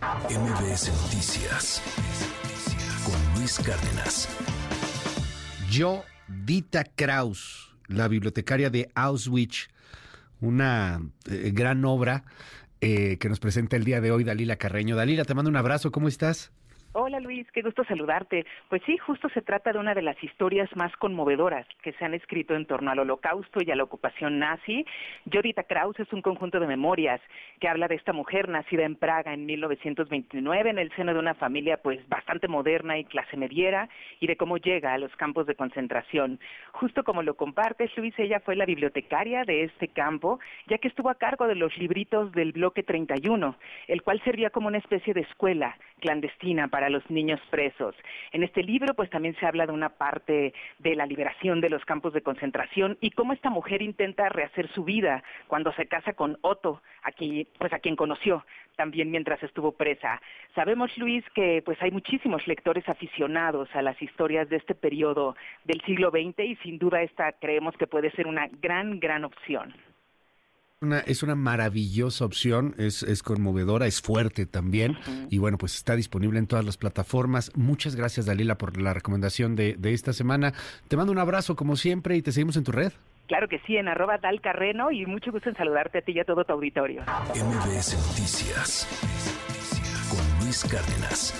MBS Noticias con Luis Cárdenas. Yo, Dita Kraus, la bibliotecaria de Auschwitz, una eh, gran obra eh, que nos presenta el día de hoy Dalila Carreño. Dalila, te mando un abrazo, ¿cómo estás? Hola Luis, qué gusto saludarte. Pues sí, justo se trata de una de las historias más conmovedoras que se han escrito en torno al holocausto y a la ocupación nazi. Jodita Kraus es un conjunto de memorias que habla de esta mujer nacida en Praga en 1929 en el seno de una familia pues bastante moderna y clase mediera y de cómo llega a los campos de concentración. Justo como lo compartes, Luis, ella fue la bibliotecaria de este campo, ya que estuvo a cargo de los libritos del bloque 31, el cual servía como una especie de escuela clandestina para los niños presos. En este libro pues también se habla de una parte de la liberación de los campos de concentración y cómo esta mujer intenta rehacer su vida cuando se casa con Otto, aquí pues a quien conoció también mientras estuvo presa. Sabemos, Luis, que pues hay muchísimos lectores aficionados a las historias de este periodo del siglo XX y sin duda esta creemos que puede ser una gran, gran opción. Una, es una maravillosa opción, es, es conmovedora, es fuerte también y bueno, pues está disponible en todas las plataformas. Muchas gracias Dalila por la recomendación de, de esta semana. Te mando un abrazo como siempre y te seguimos en tu red. Claro que sí, en arroba dalcarreno y mucho gusto en saludarte a ti y a todo tu auditorio. MBS Noticias con Luis Cárdenas.